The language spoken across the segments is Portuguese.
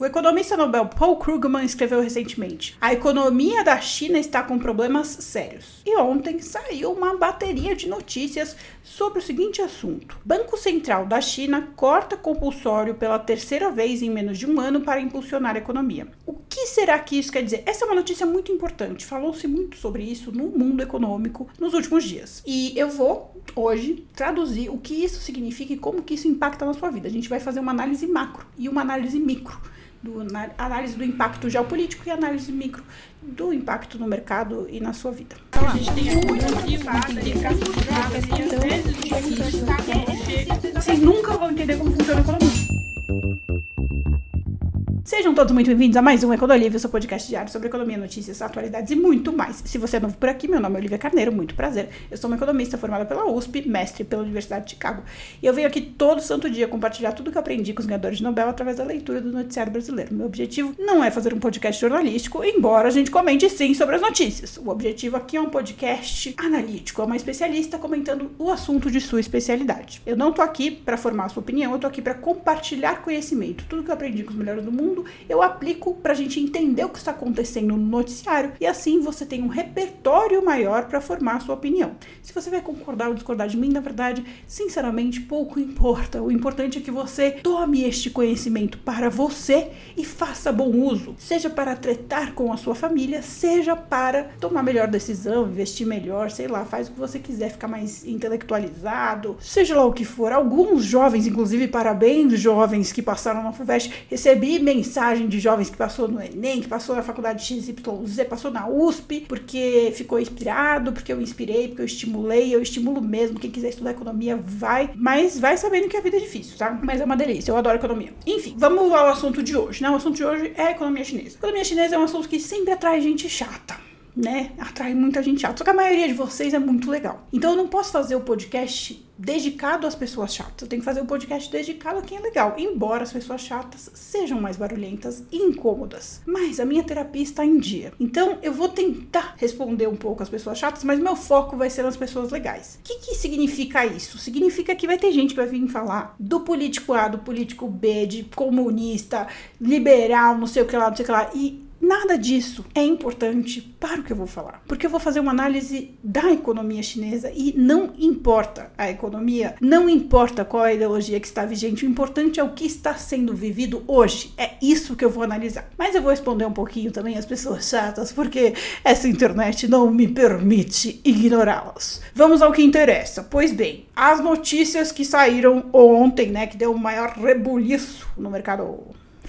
O economista Nobel Paul Krugman escreveu recentemente: A economia da China está com problemas sérios. E ontem saiu uma bateria de notícias sobre o seguinte assunto: Banco Central da China corta compulsório pela terceira vez em menos de um ano para impulsionar a economia. O que será que isso quer dizer? Essa é uma notícia muito importante. Falou-se muito sobre isso no mundo econômico nos últimos dias. E eu vou hoje traduzir o que isso significa e como que isso impacta na sua vida. A gente vai fazer uma análise macro e uma análise micro do, análise do impacto geopolítico e análise micro do impacto no mercado e na sua vida. Então, a gente tem muito Vocês nunca vão entender como funciona a economia. Sejam todos muito bem-vindos a mais um Ecodolívio, seu podcast diário sobre economia, notícias, atualidades e muito mais. Se você é novo por aqui, meu nome é Olivia Carneiro, muito prazer. Eu sou uma economista formada pela USP, mestre pela Universidade de Chicago. E eu venho aqui todo santo dia compartilhar tudo que eu aprendi com os ganhadores de Nobel através da leitura do noticiário brasileiro. Meu objetivo não é fazer um podcast jornalístico, embora a gente comente sim sobre as notícias. O objetivo aqui é um podcast analítico, é uma especialista comentando o assunto de sua especialidade. Eu não tô aqui para formar a sua opinião, eu tô aqui para compartilhar conhecimento. Tudo que eu aprendi com os melhores do mundo eu aplico para a gente entender o que está acontecendo no noticiário e assim você tem um repertório maior para formar a sua opinião. Se você vai concordar ou discordar de mim, na verdade, sinceramente, pouco importa. O importante é que você tome este conhecimento para você e faça bom uso, seja para tretar com a sua família, seja para tomar melhor decisão, investir melhor, sei lá, faz o que você quiser, ficar mais intelectualizado, seja lá o que for. Alguns jovens, inclusive, parabéns, jovens que passaram na FUVEST, recebi mensagens mensagem de jovens que passou no Enem, que passou na faculdade XYZ, passou na USP, porque ficou inspirado, porque eu inspirei, porque eu estimulei, eu estimulo mesmo. Quem quiser estudar economia, vai. Mas vai sabendo que a vida é difícil, tá? Mas é uma delícia, eu adoro economia. Enfim, vamos ao assunto de hoje, né? O assunto de hoje é economia chinesa. Economia chinesa é um assunto que sempre atrai gente chata né, atrai muita gente chata. Só que a maioria de vocês é muito legal. Então eu não posso fazer o podcast dedicado às pessoas chatas. Eu tenho que fazer um podcast dedicado a quem é legal, embora as pessoas chatas sejam mais barulhentas e incômodas. Mas a minha terapia está em dia. Então eu vou tentar responder um pouco às pessoas chatas, mas meu foco vai ser nas pessoas legais. O que, que significa isso? Significa que vai ter gente que vai vir falar do político A, do político B, de comunista, liberal, não sei o que lá, não sei o que lá. E Nada disso é importante para o que eu vou falar, porque eu vou fazer uma análise da economia chinesa e não importa a economia, não importa qual é a ideologia que está vigente, o importante é o que está sendo vivido hoje. É isso que eu vou analisar. Mas eu vou responder um pouquinho também às pessoas chatas, porque essa internet não me permite ignorá-las. Vamos ao que interessa. Pois bem, as notícias que saíram ontem, né, que deu o maior rebuliço no mercado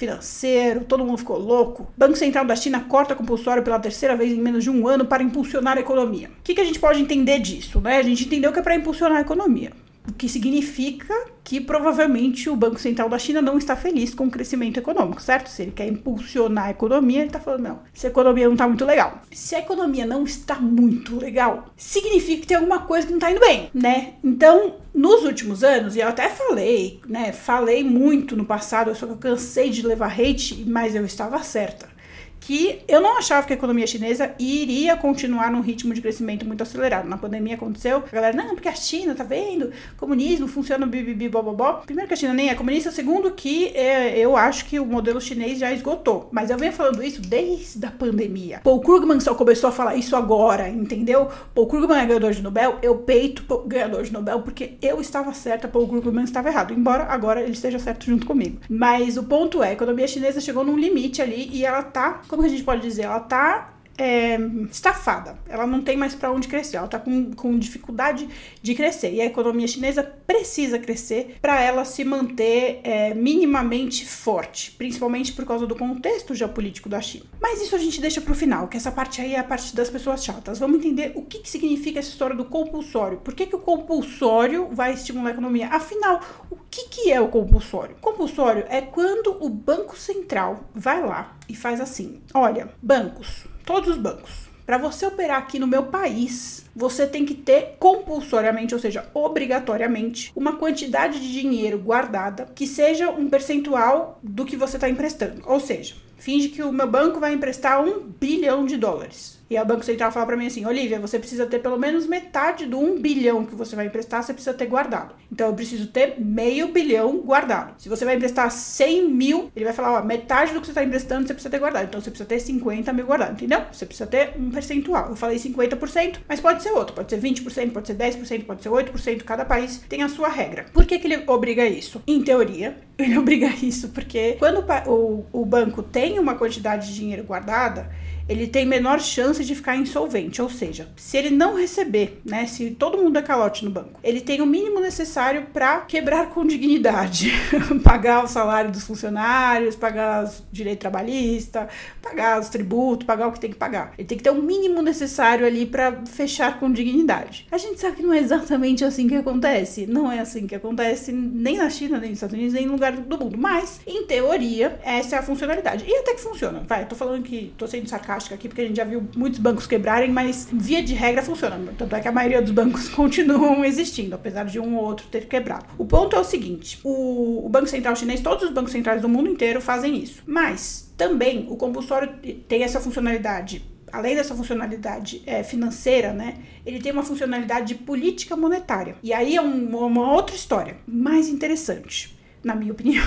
financeiro, todo mundo ficou louco. Banco Central da China corta compulsório pela terceira vez em menos de um ano para impulsionar a economia. O que, que a gente pode entender disso? Né? A gente entendeu que é para impulsionar a economia. O que significa que provavelmente o Banco Central da China não está feliz com o crescimento econômico, certo? Se ele quer impulsionar a economia, ele está falando, não, se a economia não está muito legal. Se a economia não está muito legal, significa que tem alguma coisa que não está indo bem, né? Então, nos últimos anos, e eu até falei, né? Falei muito no passado, só que eu cansei de levar hate, mas eu estava certa que eu não achava que a economia chinesa iria continuar num ritmo de crescimento muito acelerado. Na pandemia aconteceu, a galera, não, porque a China, tá vendo? Comunismo funciona bibibi, bobobó. Primeiro que a China nem é comunista, segundo que é, eu acho que o modelo chinês já esgotou. Mas eu venho falando isso desde a pandemia. Paul Krugman só começou a falar isso agora, entendeu? Paul Krugman é ganhador de Nobel, eu peito ganhador de Nobel porque eu estava certa, Paul Krugman estava errado, embora agora ele esteja certo junto comigo. Mas o ponto é, a economia chinesa chegou num limite ali e ela tá como a gente pode dizer? Ela tá é, estafada. Ela não tem mais para onde crescer. Ela está com, com dificuldade de crescer. E a economia chinesa precisa crescer para ela se manter é, minimamente forte, principalmente por causa do contexto geopolítico da China. Mas isso a gente deixa para o final, que essa parte aí é a parte das pessoas chatas. Vamos entender o que, que significa essa história do compulsório. Por que, que o compulsório vai estimular a economia? Afinal, o que, que é o compulsório? Compulsório é quando o Banco Central vai lá e faz assim: olha, bancos todos os bancos. Para você operar aqui no meu país, você tem que ter compulsoriamente, ou seja, obrigatoriamente, uma quantidade de dinheiro guardada que seja um percentual do que você está emprestando. Ou seja, finge que o meu banco vai emprestar um bilhão de dólares. E o Banco Central fala para mim assim: Olivia, você precisa ter pelo menos metade do 1 bilhão que você vai emprestar, você precisa ter guardado. Então eu preciso ter meio bilhão guardado. Se você vai emprestar 100 mil, ele vai falar: ó, metade do que você está emprestando você precisa ter guardado. Então você precisa ter 50 mil guardado, entendeu? Você precisa ter um percentual. Eu falei 50%, mas pode ser outro. Pode ser 20%, pode ser 10%, pode ser 8%. Cada país tem a sua regra. Por que, que ele obriga isso? Em teoria, ele obriga isso porque quando o, o banco tem uma quantidade de dinheiro guardada, ele tem menor chance de ficar insolvente. Ou seja, se ele não receber, né, se todo mundo é calote no banco, ele tem o mínimo necessário para quebrar com dignidade, pagar o salário dos funcionários, pagar o direito trabalhista, pagar os tributos, pagar o que tem que pagar. Ele tem que ter o mínimo necessário ali para fechar com dignidade. A gente sabe que não é exatamente assim que acontece. Não é assim que acontece nem na China, nem nos Estados Unidos, nem em lugar do mundo. Mas, em teoria, essa é a funcionalidade. E até que funciona. Vai, tô falando que tô sendo sarcástico aqui, porque a gente já viu muitos bancos quebrarem, mas via de regra funciona. Tanto é que a maioria dos bancos continuam existindo, apesar de um ou outro ter quebrado. O ponto é o seguinte: o, o Banco Central Chinês, todos os bancos centrais do mundo inteiro fazem isso. Mas também o compulsório tem essa funcionalidade além dessa funcionalidade é, financeira, né, ele tem uma funcionalidade de política monetária. E aí é um, uma outra história, mais interessante, na minha opinião.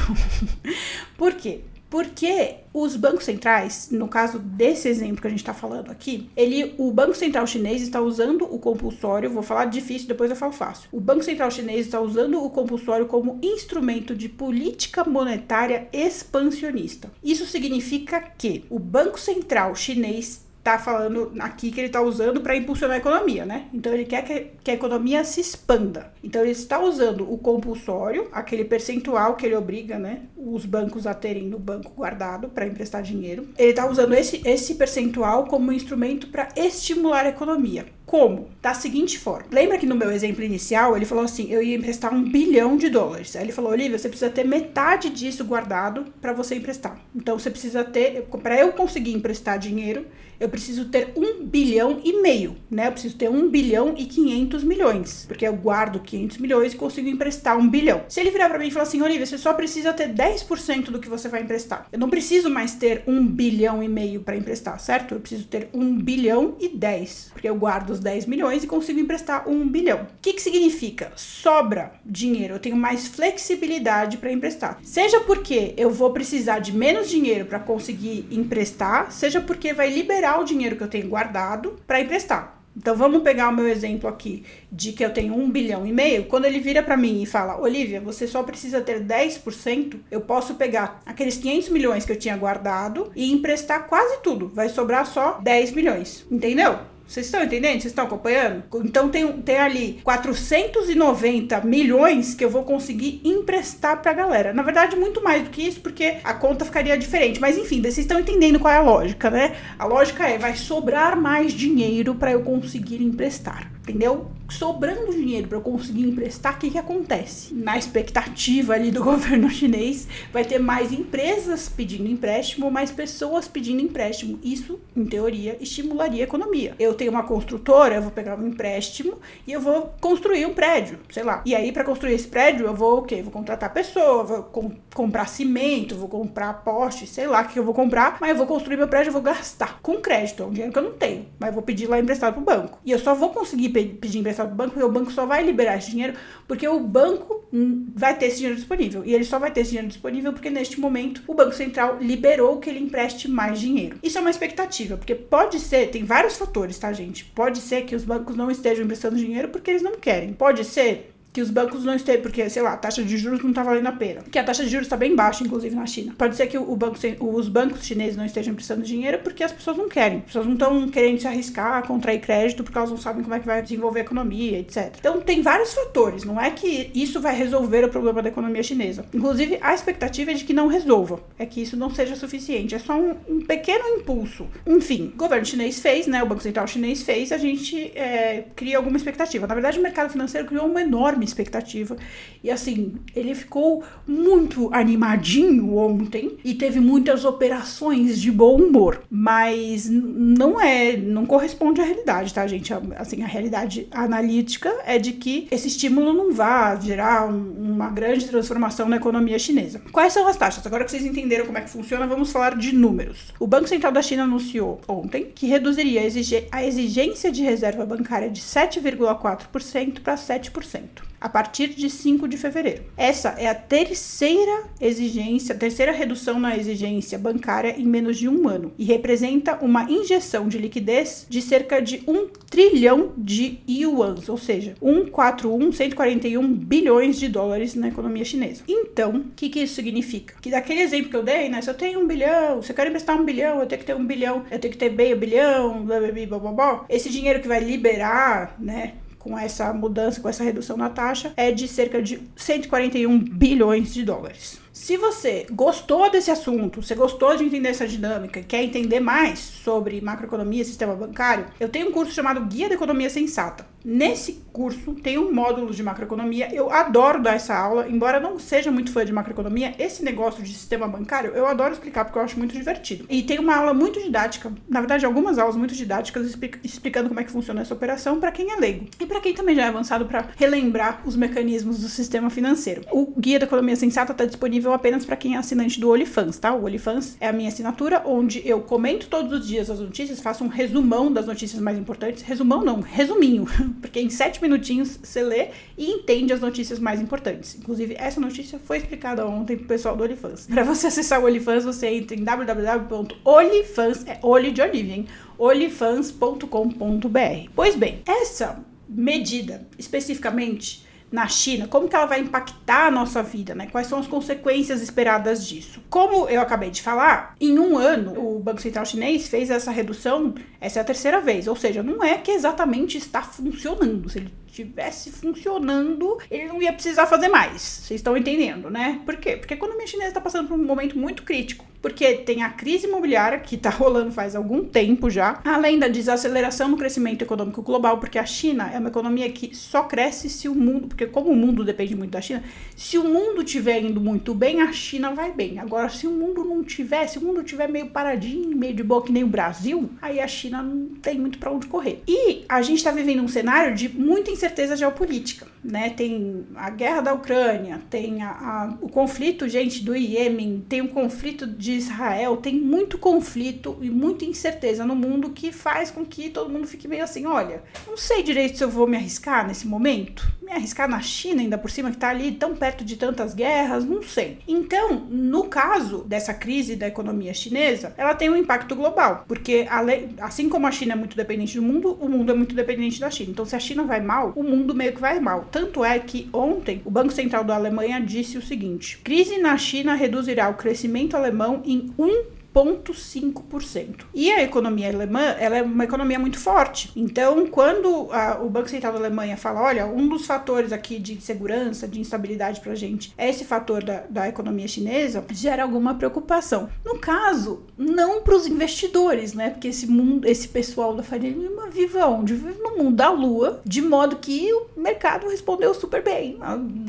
Por quê? Porque os bancos centrais, no caso desse exemplo que a gente está falando aqui, ele, o Banco Central Chinês está usando o compulsório, vou falar difícil, depois eu falo fácil. O Banco Central Chinês está usando o compulsório como instrumento de política monetária expansionista. Isso significa que o Banco Central Chinês tá falando aqui que ele está usando para impulsionar a economia, né? Então ele quer que, que, a economia se expanda. Então ele está usando o compulsório, aquele percentual que ele obriga, né, os bancos a terem no banco guardado para emprestar dinheiro. Ele está usando esse, esse percentual como instrumento para estimular a economia. Como? Da seguinte forma. Lembra que no meu exemplo inicial ele falou assim: eu ia emprestar um bilhão de dólares. Aí ele falou: Olivia, você precisa ter metade disso guardado para você emprestar. Então você precisa ter, para eu conseguir emprestar dinheiro, eu preciso ter um bilhão e meio, né? Eu preciso ter um bilhão e quinhentos milhões, porque eu guardo 500 milhões e consigo emprestar um bilhão. Se ele virar para mim e falar assim: Olivia, você só precisa ter 10% do que você vai emprestar. Eu não preciso mais ter um bilhão e meio para emprestar, certo? Eu preciso ter um bilhão e 10, porque eu guardo os 10 milhões e consigo emprestar 1 bilhão. O que, que significa? Sobra dinheiro, eu tenho mais flexibilidade para emprestar. Seja porque eu vou precisar de menos dinheiro para conseguir emprestar, seja porque vai liberar o dinheiro que eu tenho guardado para emprestar. Então vamos pegar o meu exemplo aqui de que eu tenho um bilhão e meio. Quando ele vira para mim e fala, Olivia, você só precisa ter 10%, eu posso pegar aqueles 500 milhões que eu tinha guardado e emprestar quase tudo. Vai sobrar só 10 milhões. Entendeu? Vocês estão entendendo? Vocês estão acompanhando? Então tem, tem ali 490 milhões que eu vou conseguir emprestar pra galera. Na verdade, muito mais do que isso, porque a conta ficaria diferente. Mas enfim, vocês estão entendendo qual é a lógica, né? A lógica é: vai sobrar mais dinheiro para eu conseguir emprestar. Entendeu? sobrando dinheiro para eu conseguir emprestar, o que, que acontece? Na expectativa ali do governo chinês, vai ter mais empresas pedindo empréstimo, mais pessoas pedindo empréstimo. Isso, em teoria, estimularia a economia. Eu tenho uma construtora, eu vou pegar um empréstimo e eu vou construir um prédio, sei lá. E aí, para construir esse prédio, eu vou o quê? Vou contratar pessoa, vou com, comprar cimento, vou comprar poste, sei lá o que eu vou comprar, mas eu vou construir meu prédio, eu vou gastar com crédito, é um dinheiro que eu não tenho, mas eu vou pedir lá emprestado pro banco. E eu só vou conseguir pedir emprestado emprestado para o banco, porque o banco só vai liberar esse dinheiro porque o banco vai ter esse dinheiro disponível. E ele só vai ter esse dinheiro disponível porque neste momento o Banco Central liberou que ele empreste mais dinheiro. Isso é uma expectativa, porque pode ser, tem vários fatores, tá, gente? Pode ser que os bancos não estejam emprestando dinheiro porque eles não querem. Pode ser que os bancos não estejam, porque, sei lá, a taxa de juros não está valendo a pena. Que a taxa de juros está bem baixa, inclusive, na China. Pode ser que o banco, os bancos chineses não estejam prestando dinheiro porque as pessoas não querem. As pessoas não estão querendo se arriscar contrair crédito porque elas não sabem como é que vai desenvolver a economia, etc. Então, tem vários fatores. Não é que isso vai resolver o problema da economia chinesa. Inclusive, a expectativa é de que não resolva. É que isso não seja suficiente. É só um, um pequeno impulso. Enfim, o governo chinês fez, né? O Banco Central chinês fez, a gente é, cria alguma expectativa. Na verdade, o mercado financeiro criou uma enorme enorme expectativa. E assim, ele ficou muito animadinho ontem e teve muitas operações de bom humor. Mas não é, não corresponde à realidade, tá, gente? Assim, a realidade analítica é de que esse estímulo não vai gerar um, uma grande transformação na economia chinesa. Quais são as taxas? Agora que vocês entenderam como é que funciona, vamos falar de números. O Banco Central da China anunciou ontem que reduziria a exigência de reserva bancária de 7,4% para 7% a partir de 5 de fevereiro. Essa é a terceira exigência, terceira redução na exigência bancária em menos de um ano e representa uma injeção de liquidez de cerca de 1 trilhão de yuans, ou seja, 141, 141 bilhões de dólares na economia chinesa. Então, o que, que isso significa? Que daquele exemplo que eu dei, né? Se eu tenho um bilhão, se eu quero emprestar um bilhão, eu tenho que ter um bilhão, eu tenho que ter meio bilhão, blá blá blá blá blá. Esse dinheiro que vai liberar, né? Com essa mudança, com essa redução na taxa, é de cerca de 141 bilhões de dólares. Se você gostou desse assunto, você gostou de entender essa dinâmica, quer entender mais sobre macroeconomia e sistema bancário, eu tenho um curso chamado Guia da Economia Sensata. Nesse curso tem um módulo de macroeconomia. Eu adoro dar essa aula, embora não seja muito fã de macroeconomia, esse negócio de sistema bancário eu adoro explicar porque eu acho muito divertido. E tem uma aula muito didática, na verdade, algumas aulas muito didáticas explicando como é que funciona essa operação para quem é leigo e para quem também já é avançado para relembrar os mecanismos do sistema financeiro. O Guia da Economia Sensata está disponível apenas para quem é assinante do Olifans, tá? O Olifans é a minha assinatura onde eu comento todos os dias as notícias, faço um resumão das notícias mais importantes. Resumão não, resuminho porque em sete minutinhos você lê e entende as notícias mais importantes. Inclusive, essa notícia foi explicada ontem pro pessoal do OnlyFans. Para você acessar o OnlyFans, você entra em www.olifans, é olho de Olivia, hein? Pois bem, essa medida especificamente na China, como que ela vai impactar a nossa vida, né? Quais são as consequências esperadas disso? Como eu acabei de falar, em um ano o Banco Central Chinês fez essa redução, essa é a terceira vez, ou seja, não é que exatamente está funcionando. Se ele tivesse funcionando, ele não ia precisar fazer mais. Vocês estão entendendo, né? Por quê? Porque a economia chinesa está passando por um momento muito crítico. Porque tem a crise imobiliária que está rolando faz algum tempo já, além da desaceleração no crescimento econômico global, porque a China é uma economia que só cresce se o mundo, porque como o mundo depende muito da China, se o mundo estiver indo muito bem, a China vai bem. Agora, se o mundo não tiver, se o mundo tiver meio paradinho, meio de boa que nem o Brasil, aí a China não tem muito para onde correr. E a gente está vivendo um cenário de muita incerteza geopolítica, né? Tem a guerra da Ucrânia, tem a, a, o conflito, gente, do Iêmen, tem o conflito de Israel, tem muito conflito e muita incerteza no mundo que faz com que todo mundo fique meio assim, olha, não sei direito se eu vou me arriscar nesse momento, me arriscar na China ainda por cima que tá ali tão perto de tantas guerras, não sei. Então, no caso dessa crise da economia chinesa, ela tem um impacto global, porque assim como a China é muito dependente do mundo, o mundo é muito dependente da China. Então, se a China vai mal, o mundo meio que vai mal. Tanto é que ontem o Banco Central da Alemanha disse o seguinte: crise na China reduzirá o crescimento alemão em 1 0,5%. E a economia alemã, ela é uma economia muito forte. Então, quando a, o Banco Central da Alemanha fala, olha, um dos fatores aqui de segurança, de instabilidade para a gente, é esse fator da, da economia chinesa, gera alguma preocupação. No caso, não para os investidores, né? Porque esse mundo, esse pessoal da Faria Lima vive onde? Vive no mundo da lua, de modo que o mercado respondeu super bem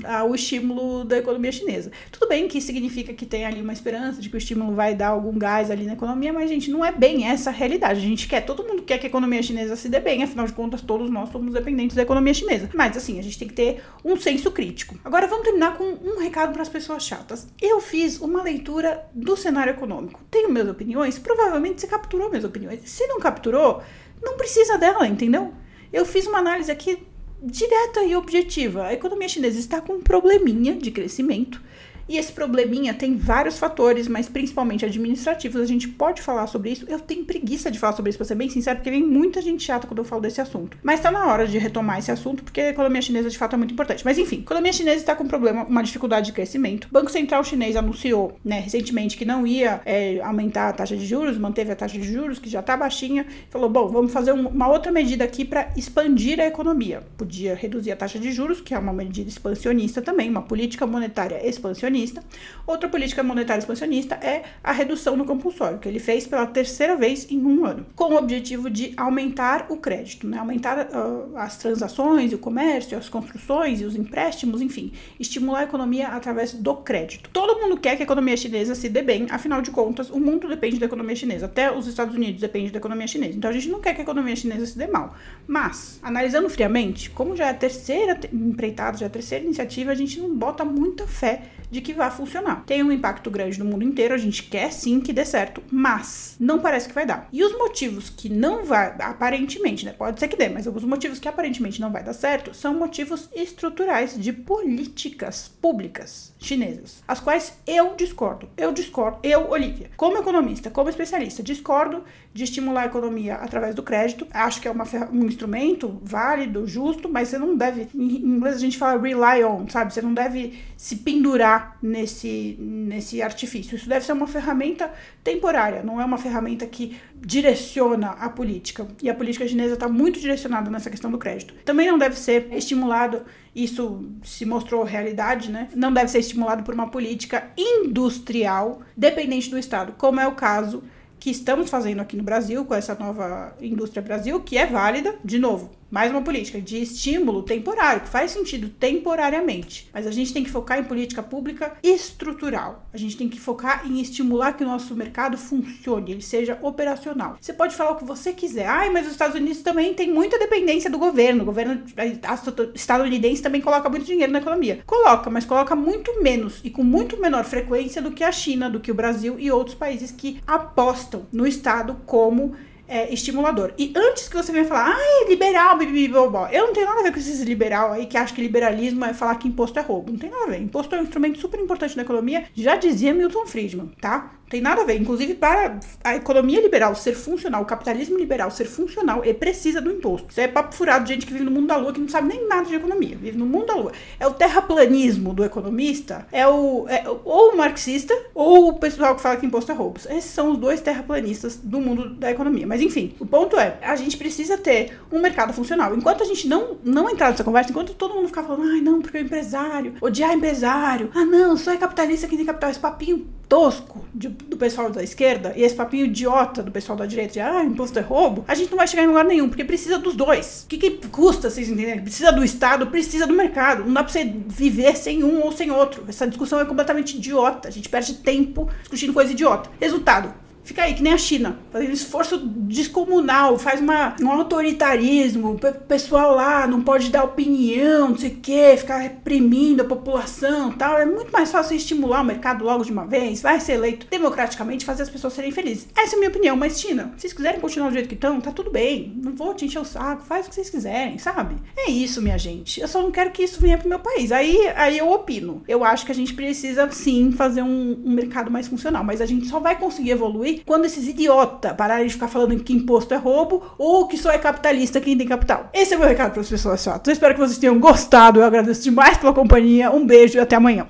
ao estímulo da economia chinesa. Tudo bem que significa que tem ali uma esperança de que o estímulo vai dar algum gás ali na economia, mas, gente, não é bem essa a realidade. A gente quer, todo mundo quer que a economia chinesa se dê bem, afinal de contas, todos nós somos dependentes da economia chinesa. Mas, assim, a gente tem que ter um senso crítico. Agora, vamos terminar com um recado para as pessoas chatas. Eu fiz uma leitura do cenário econômico. Tenho minhas opiniões? Provavelmente você capturou minhas opiniões. Se não capturou, não precisa dela, entendeu? Eu fiz uma análise aqui direta e objetiva. A economia chinesa está com um probleminha de crescimento e esse probleminha tem vários fatores, mas principalmente administrativos. A gente pode falar sobre isso. Eu tenho preguiça de falar sobre isso, pra ser bem sincero, porque vem muita gente chata quando eu falo desse assunto. Mas tá na hora de retomar esse assunto, porque a economia chinesa de fato é muito importante. Mas enfim, a economia chinesa está com um problema, uma dificuldade de crescimento. O Banco Central chinês anunciou, né, recentemente que não ia é, aumentar a taxa de juros, manteve a taxa de juros, que já tá baixinha. Falou, bom, vamos fazer um, uma outra medida aqui para expandir a economia. Podia reduzir a taxa de juros, que é uma medida expansionista também, uma política monetária expansionista expansionista. Outra política monetária expansionista é a redução do compulsório, que ele fez pela terceira vez em um ano, com o objetivo de aumentar o crédito, né? aumentar uh, as transações, o comércio, as construções e os empréstimos, enfim, estimular a economia através do crédito. Todo mundo quer que a economia chinesa se dê bem, afinal de contas, o mundo depende da economia chinesa, até os Estados Unidos dependem da economia chinesa. Então a gente não quer que a economia chinesa se dê mal. Mas, analisando friamente, como já é a terceira empreitada, já é a terceira iniciativa, a gente não bota muita fé de que vai funcionar. Tem um impacto grande no mundo inteiro, a gente quer sim que dê certo, mas não parece que vai dar. E os motivos que não vai, aparentemente, né? Pode ser que dê, mas os motivos que aparentemente não vai dar certo são motivos estruturais de políticas públicas chinesas, as quais eu discordo. Eu discordo, eu, Olivia, como economista, como especialista, discordo de estimular a economia através do crédito. Acho que é uma, um instrumento válido, justo, mas você não deve, em inglês a gente fala rely on, sabe? Você não deve se pendurar nesse, nesse artifício. Isso deve ser uma ferramenta temporária, não é uma ferramenta que direciona a política. E a política chinesa está muito direcionada nessa questão do crédito. Também não deve ser estimulado, isso se mostrou realidade, né? Não deve ser estimulado por uma política industrial dependente do Estado, como é o caso que estamos fazendo aqui no Brasil, com essa nova indústria Brasil, que é válida, de novo, mais uma política de estímulo temporário, que faz sentido temporariamente. Mas a gente tem que focar em política pública estrutural. A gente tem que focar em estimular que o nosso mercado funcione, ele seja operacional. Você pode falar o que você quiser. Ai, mas os Estados Unidos também tem muita dependência do governo. O governo estadunidense também coloca muito dinheiro na economia. Coloca, mas coloca muito menos e com muito menor frequência do que a China, do que o Brasil e outros países que apostam no Estado como é, estimulador. E antes que você venha falar, ai, liberal, bibibobó, eu não tenho nada a ver com esses liberal aí que acham que liberalismo é falar que imposto é roubo. Não tem nada a ver. Imposto é um instrumento super importante na economia, já dizia Milton Friedman, tá? Tem nada a ver. Inclusive, para a economia liberal ser funcional, o capitalismo liberal ser funcional, ele precisa do imposto. Isso é papo furado de gente que vive no mundo da lua, que não sabe nem nada de economia. Vive no mundo da lua. É o terraplanismo do economista, é o é, ou o marxista, ou o pessoal que fala que imposto é roubo. Esses são os dois terraplanistas do mundo da economia. Mas enfim, o ponto é, a gente precisa ter um mercado funcional. Enquanto a gente não, não entrar nessa conversa, enquanto todo mundo ficar falando, ai não, porque o empresário, odiar empresário, ah não, só é capitalista quem tem capital, esse papinho tosco de, do pessoal da esquerda e esse papinho idiota do pessoal da direita de ah, imposto é roubo, a gente não vai chegar em lugar nenhum, porque precisa dos dois. O que, que custa, vocês entenderem? Precisa do Estado, precisa do mercado. Não dá pra você viver sem um ou sem outro. Essa discussão é completamente idiota. A gente perde tempo discutindo coisa idiota. Resultado: Fica aí, que nem a China, fazendo esforço descomunal, faz uma, um autoritarismo, o pessoal lá não pode dar opinião, não sei o quê, ficar reprimindo a população tal. É muito mais fácil estimular o mercado logo de uma vez, vai ser eleito democraticamente, fazer as pessoas serem felizes. Essa é a minha opinião, mas China, se vocês quiserem continuar do jeito que estão, tá tudo bem. Não vou te encher o saco, faz o que vocês quiserem, sabe? É isso, minha gente. Eu só não quero que isso venha pro meu país. Aí, aí eu opino. Eu acho que a gente precisa sim fazer um, um mercado mais funcional, mas a gente só vai conseguir evoluir quando esses idiotas pararem de ficar falando que imposto é roubo ou que só é capitalista quem tem capital. Esse é o meu recado para as pessoas chatas. Eu espero que vocês tenham gostado. Eu agradeço demais pela companhia. Um beijo e até amanhã.